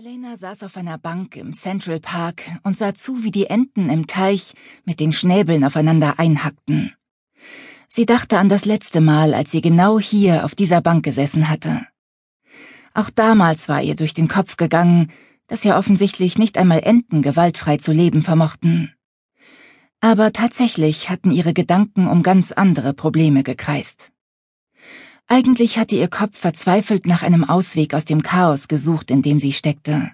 Elena saß auf einer Bank im Central Park und sah zu, wie die Enten im Teich mit den Schnäbeln aufeinander einhackten. Sie dachte an das letzte Mal, als sie genau hier auf dieser Bank gesessen hatte. Auch damals war ihr durch den Kopf gegangen, dass ja offensichtlich nicht einmal Enten gewaltfrei zu leben vermochten. Aber tatsächlich hatten ihre Gedanken um ganz andere Probleme gekreist. Eigentlich hatte ihr Kopf verzweifelt nach einem Ausweg aus dem Chaos gesucht, in dem sie steckte.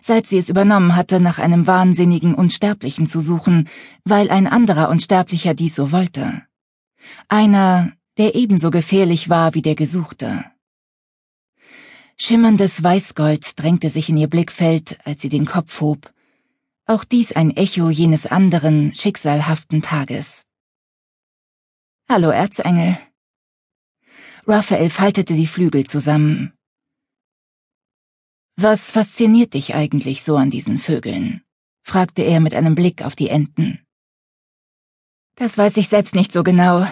Seit sie es übernommen hatte, nach einem wahnsinnigen Unsterblichen zu suchen, weil ein anderer Unsterblicher dies so wollte. Einer, der ebenso gefährlich war wie der Gesuchte. Schimmerndes Weißgold drängte sich in ihr Blickfeld, als sie den Kopf hob. Auch dies ein Echo jenes anderen, schicksalhaften Tages. Hallo, Erzengel. Raphael faltete die Flügel zusammen. Was fasziniert dich eigentlich so an diesen Vögeln? fragte er mit einem Blick auf die Enten. Das weiß ich selbst nicht so genau.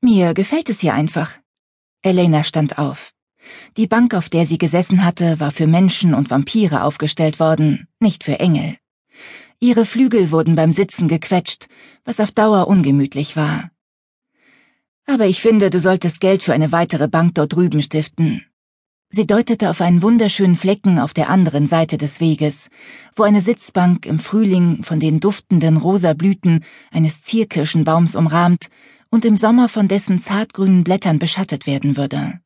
Mir gefällt es hier einfach. Elena stand auf. Die Bank, auf der sie gesessen hatte, war für Menschen und Vampire aufgestellt worden, nicht für Engel. Ihre Flügel wurden beim Sitzen gequetscht, was auf Dauer ungemütlich war. Aber ich finde, du solltest Geld für eine weitere Bank dort drüben stiften. Sie deutete auf einen wunderschönen Flecken auf der anderen Seite des Weges, wo eine Sitzbank im Frühling von den duftenden rosa Blüten eines Zierkirschenbaums umrahmt und im Sommer von dessen zartgrünen Blättern beschattet werden würde.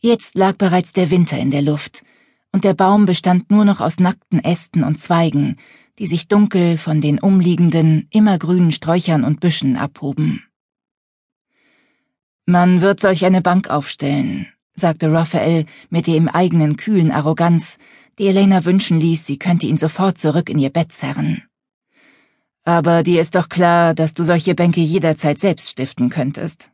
Jetzt lag bereits der Winter in der Luft, und der Baum bestand nur noch aus nackten Ästen und Zweigen, die sich dunkel von den umliegenden, immergrünen Sträuchern und Büschen abhoben. Man wird solch eine Bank aufstellen, sagte Raphael mit der ihm eigenen kühlen Arroganz, die Elena wünschen ließ, sie könnte ihn sofort zurück in ihr Bett zerren. Aber dir ist doch klar, dass du solche Bänke jederzeit selbst stiften könntest.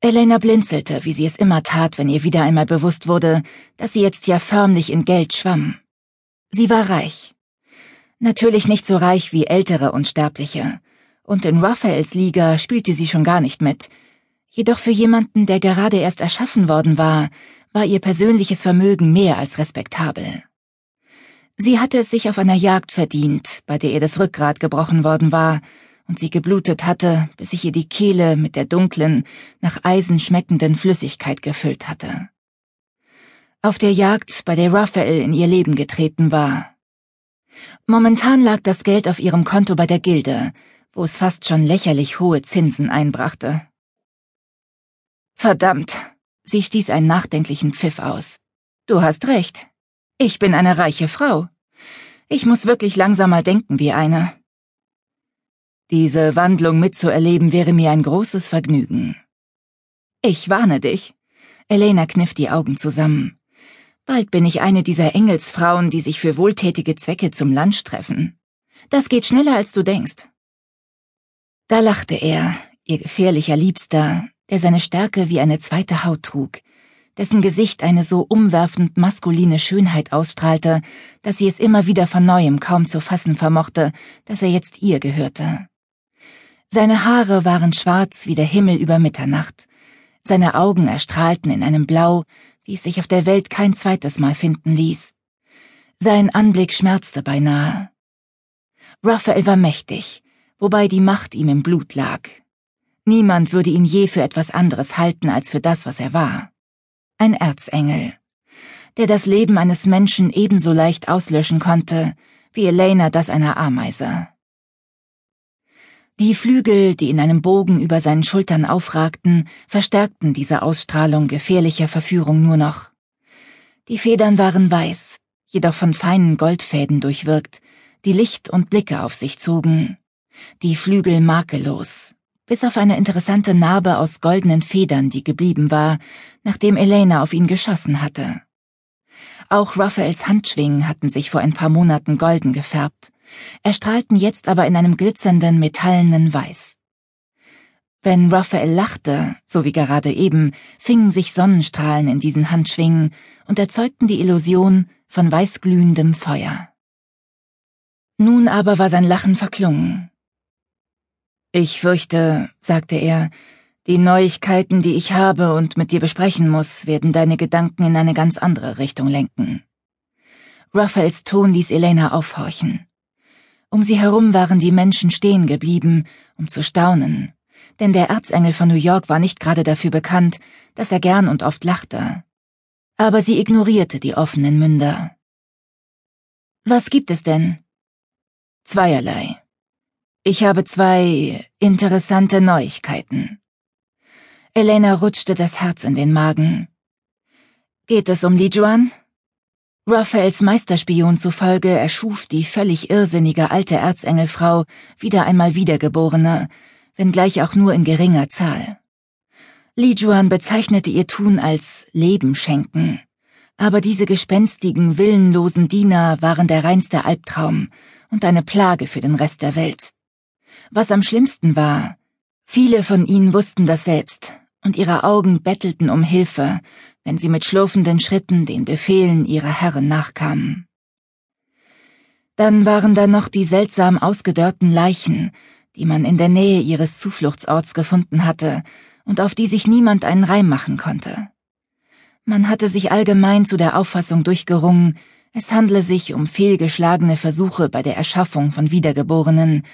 Elena blinzelte, wie sie es immer tat, wenn ihr wieder einmal bewusst wurde, dass sie jetzt ja förmlich in Geld schwamm. Sie war reich. Natürlich nicht so reich wie ältere Unsterbliche. Und in Raphaels Liga spielte sie schon gar nicht mit. Jedoch für jemanden, der gerade erst erschaffen worden war, war ihr persönliches Vermögen mehr als respektabel. Sie hatte es sich auf einer Jagd verdient, bei der ihr das Rückgrat gebrochen worden war, und sie geblutet hatte, bis sich ihr die Kehle mit der dunklen, nach Eisen schmeckenden Flüssigkeit gefüllt hatte. Auf der Jagd, bei der Raphael in ihr Leben getreten war. Momentan lag das Geld auf ihrem Konto bei der Gilde, wo es fast schon lächerlich hohe Zinsen einbrachte. Verdammt, sie stieß einen nachdenklichen Pfiff aus. Du hast recht. Ich bin eine reiche Frau. Ich muss wirklich langsam mal denken wie eine. Diese Wandlung mitzuerleben wäre mir ein großes Vergnügen. Ich warne dich. Elena kniff die Augen zusammen. Bald bin ich eine dieser Engelsfrauen, die sich für wohltätige Zwecke zum Lunch treffen. Das geht schneller, als du denkst. Da lachte er, ihr gefährlicher Liebster, der seine Stärke wie eine zweite Haut trug, dessen Gesicht eine so umwerfend maskuline Schönheit ausstrahlte, dass sie es immer wieder von neuem kaum zu fassen vermochte, dass er jetzt ihr gehörte. Seine Haare waren schwarz wie der Himmel über Mitternacht. Seine Augen erstrahlten in einem Blau, wie es sich auf der Welt kein zweites Mal finden ließ. Sein Anblick schmerzte beinahe. Raphael war mächtig, wobei die Macht ihm im Blut lag. Niemand würde ihn je für etwas anderes halten als für das, was er war. Ein Erzengel, der das Leben eines Menschen ebenso leicht auslöschen konnte, wie Elena das einer Ameise. Die Flügel, die in einem Bogen über seinen Schultern aufragten, verstärkten diese Ausstrahlung gefährlicher Verführung nur noch. Die Federn waren weiß, jedoch von feinen Goldfäden durchwirkt, die Licht und Blicke auf sich zogen. Die Flügel makellos, bis auf eine interessante Narbe aus goldenen Federn, die geblieben war, nachdem Elena auf ihn geschossen hatte. Auch Raphaels Handschwingen hatten sich vor ein paar Monaten golden gefärbt, erstrahlten jetzt aber in einem glitzernden metallenen Weiß. Wenn Raphael lachte, so wie gerade eben, fingen sich Sonnenstrahlen in diesen Handschwingen und erzeugten die Illusion von weißglühendem Feuer. Nun aber war sein Lachen verklungen. Ich fürchte, sagte er, die Neuigkeiten, die ich habe und mit dir besprechen muss, werden deine Gedanken in eine ganz andere Richtung lenken. Raphaels Ton ließ Elena aufhorchen. Um sie herum waren die Menschen stehen geblieben, um zu staunen, denn der Erzengel von New York war nicht gerade dafür bekannt, dass er gern und oft lachte. Aber sie ignorierte die offenen Münder. Was gibt es denn? Zweierlei. Ich habe zwei interessante Neuigkeiten. Elena rutschte das Herz in den Magen. Geht es um Lijuan? Raphaels Meisterspion zufolge erschuf die völlig irrsinnige alte Erzengelfrau wieder einmal Wiedergeborene, wenngleich auch nur in geringer Zahl. Lijuan bezeichnete ihr Tun als Leben schenken, aber diese gespenstigen, willenlosen Diener waren der reinste Albtraum und eine Plage für den Rest der Welt. Was am schlimmsten war, viele von ihnen wussten das selbst, und ihre Augen bettelten um Hilfe, wenn sie mit schlurfenden Schritten den Befehlen ihrer Herren nachkamen. Dann waren da noch die seltsam ausgedörrten Leichen, die man in der Nähe ihres Zufluchtsorts gefunden hatte und auf die sich niemand einen Reim machen konnte. Man hatte sich allgemein zu der Auffassung durchgerungen, es handle sich um fehlgeschlagene Versuche bei der Erschaffung von Wiedergeborenen,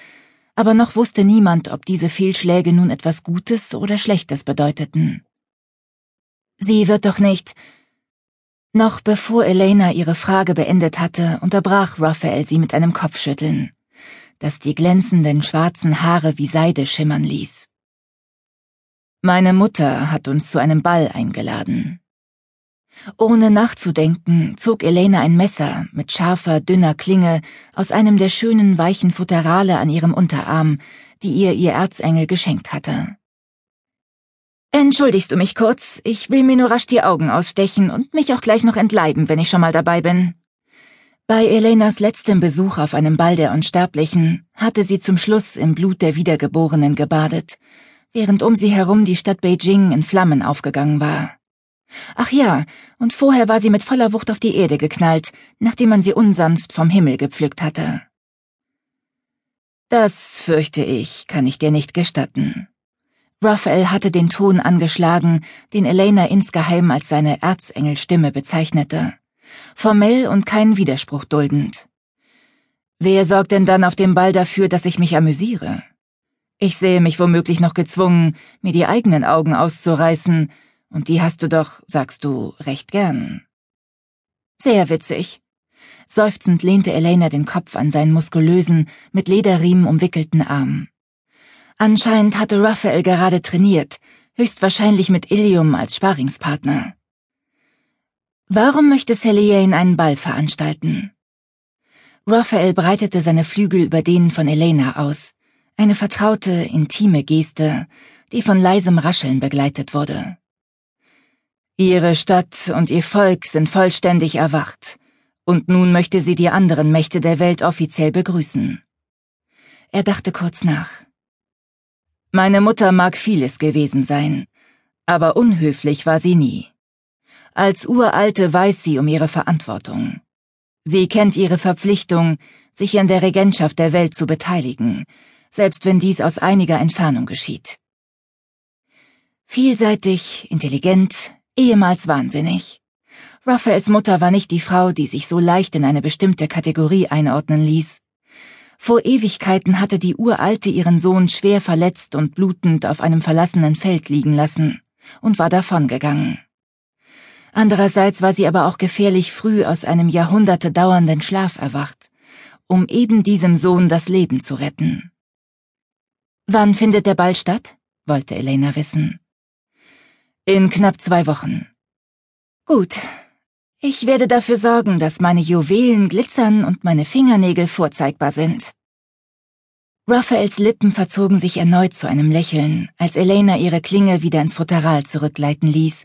aber noch wusste niemand, ob diese Fehlschläge nun etwas Gutes oder Schlechtes bedeuteten. Sie wird doch nicht. Noch bevor Elena ihre Frage beendet hatte, unterbrach Raphael sie mit einem Kopfschütteln, das die glänzenden schwarzen Haare wie Seide schimmern ließ. Meine Mutter hat uns zu einem Ball eingeladen. Ohne nachzudenken zog Elena ein Messer mit scharfer, dünner Klinge aus einem der schönen, weichen Futterale an ihrem Unterarm, die ihr ihr Erzengel geschenkt hatte. Entschuldigst du mich kurz? Ich will mir nur rasch die Augen ausstechen und mich auch gleich noch entleiben, wenn ich schon mal dabei bin. Bei Elenas letztem Besuch auf einem Ball der Unsterblichen hatte sie zum Schluss im Blut der Wiedergeborenen gebadet, während um sie herum die Stadt Beijing in Flammen aufgegangen war. Ach ja, und vorher war sie mit voller Wucht auf die Erde geknallt, nachdem man sie unsanft vom Himmel gepflückt hatte. Das, fürchte ich, kann ich dir nicht gestatten. Raphael hatte den Ton angeschlagen, den Elena insgeheim als seine Erzengelstimme bezeichnete. Formell und keinen Widerspruch duldend. Wer sorgt denn dann auf dem Ball dafür, dass ich mich amüsiere? Ich sehe mich womöglich noch gezwungen, mir die eigenen Augen auszureißen, und die hast du doch, sagst du, recht gern. Sehr witzig. Seufzend lehnte Elena den Kopf an seinen muskulösen, mit Lederriemen umwickelten Arm. Anscheinend hatte Raphael gerade trainiert, höchstwahrscheinlich mit Ilium als Sparingspartner. Warum möchte Celine einen Ball veranstalten? Raphael breitete seine Flügel über denen von Elena aus, eine vertraute, intime Geste, die von leisem Rascheln begleitet wurde. Ihre Stadt und ihr Volk sind vollständig erwacht, und nun möchte sie die anderen Mächte der Welt offiziell begrüßen. Er dachte kurz nach. Meine Mutter mag vieles gewesen sein, aber unhöflich war sie nie. Als Uralte weiß sie um ihre Verantwortung. Sie kennt ihre Verpflichtung, sich an der Regentschaft der Welt zu beteiligen, selbst wenn dies aus einiger Entfernung geschieht. Vielseitig, intelligent, ehemals wahnsinnig. Raphaels Mutter war nicht die Frau, die sich so leicht in eine bestimmte Kategorie einordnen ließ. Vor Ewigkeiten hatte die Uralte ihren Sohn schwer verletzt und blutend auf einem verlassenen Feld liegen lassen und war davongegangen. Andererseits war sie aber auch gefährlich früh aus einem Jahrhunderte dauernden Schlaf erwacht, um eben diesem Sohn das Leben zu retten. Wann findet der Ball statt? wollte Elena wissen. In knapp zwei Wochen. Gut. Ich werde dafür sorgen, dass meine Juwelen glitzern und meine Fingernägel vorzeigbar sind. Raphaels Lippen verzogen sich erneut zu einem Lächeln, als Elena ihre Klinge wieder ins Futteral zurückgleiten ließ,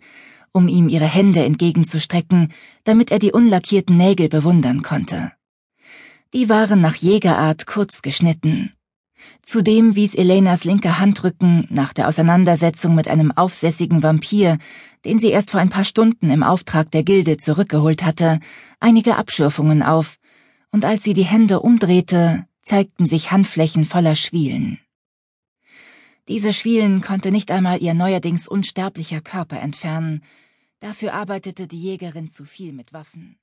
um ihm ihre Hände entgegenzustrecken, damit er die unlackierten Nägel bewundern konnte. Die waren nach Jägerart kurz geschnitten, Zudem wies Elenas linke Handrücken nach der Auseinandersetzung mit einem aufsässigen Vampir, den sie erst vor ein paar Stunden im Auftrag der Gilde zurückgeholt hatte, einige Abschürfungen auf, und als sie die Hände umdrehte, zeigten sich Handflächen voller Schwielen. Diese Schwielen konnte nicht einmal ihr neuerdings unsterblicher Körper entfernen, dafür arbeitete die Jägerin zu viel mit Waffen.